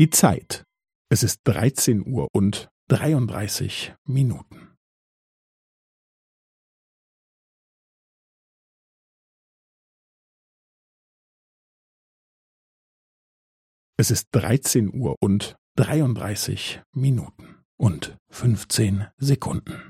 Die Zeit. Es ist 13 Uhr und 33 Minuten. Es ist 13 Uhr und 33 Minuten und 15 Sekunden.